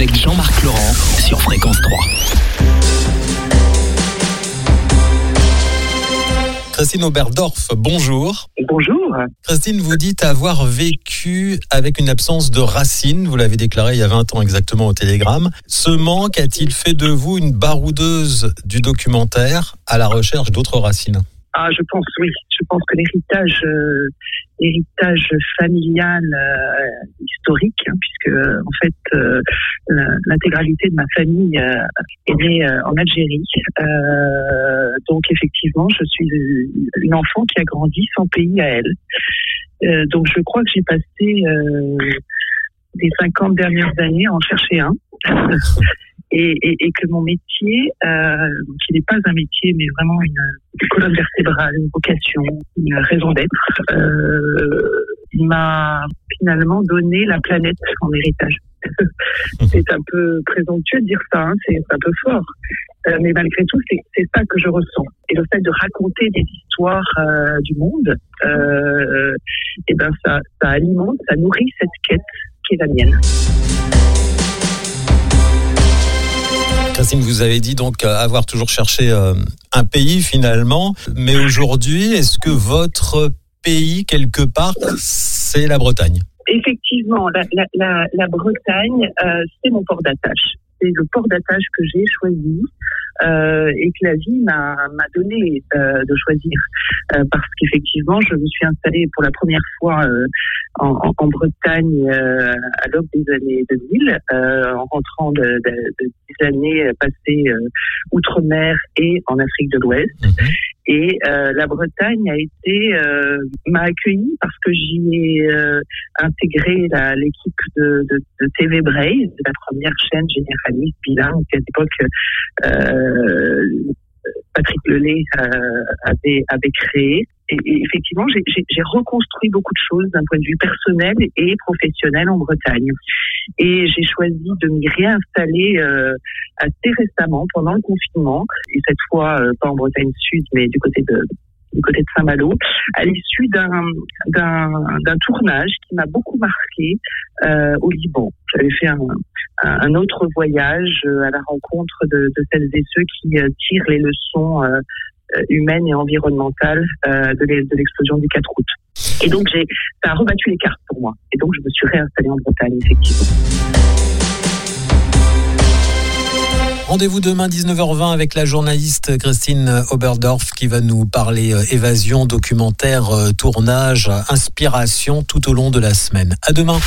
avec Jean-Marc Laurent sur Fréquence 3. Christine Oberdorf, bonjour. Bonjour. Christine, vous dites avoir vécu avec une absence de racines. Vous l'avez déclaré il y a 20 ans exactement au Télégramme. Ce manque a-t-il fait de vous une baroudeuse du documentaire à la recherche d'autres racines? Ah, je pense oui. Je pense que l'héritage, euh, héritage familial euh, historique, hein, puisque en fait euh, l'intégralité de ma famille est née en Algérie. donc effectivement, je suis une enfant qui a grandi sans pays à elle. donc je crois que j'ai passé les 50 dernières années à en chercher un. et, et, et, que mon métier, euh, qui n'est pas un métier, mais vraiment une, colonne vertébrale, une vocation, une raison d'être, euh, m'a finalement donné la planète en héritage. c'est un peu présomptueux de dire ça, hein, c'est un peu fort. Euh, mais malgré tout, c'est ça que je ressens. Et le fait de raconter des histoires euh, du monde, euh, et ben ça, ça alimente, ça nourrit cette quête qui est la mienne. Vous avez dit donc euh, avoir toujours cherché euh, un pays finalement, mais aujourd'hui, est-ce que votre pays quelque part, c'est la Bretagne? Effectivement, la, Bretagne, euh, c'est mon port d'attache. C'est le port d'attache que j'ai choisi euh, et que la vie m'a donné euh, de choisir. Euh, parce qu'effectivement, je me suis installée pour la première fois euh, en, en, Bretagne euh, à l'aube des années 2000, en rentrant de, de, de, des années passées outre-mer et en Afrique de l'Ouest. Mhm. Et la Bretagne a été m'a accueilli parce que j'y ai intégré l'équipe de, de, de, TV Braille, la première chaîne généraliste bilingue à l'époque euh, Patrick Lelay euh, avait, avait créé. Et, effectivement, j'ai reconstruit beaucoup de choses d'un point de vue personnel et professionnel en Bretagne. Et j'ai choisi de m'y réinstaller euh, assez récemment pendant le confinement. Et cette fois, pas en Bretagne Sud, mais du côté de, du côté de Saint-Malo, à l'issue d'un d'un tournage qui m'a beaucoup marqué euh, au Liban. J'avais fait un, un, autre voyage euh, à la rencontre de, de celles et ceux qui euh, tirent les leçons euh, humaines et environnementales de l'explosion du 4 août. Et donc ça a rebattu les cartes pour moi. Et donc je me suis réinstallée en Bretagne effectivement. Rendez-vous demain 19h20 avec la journaliste Christine Oberdorf qui va nous parler euh, évasion, documentaire, euh, tournage, inspiration tout au long de la semaine. À demain.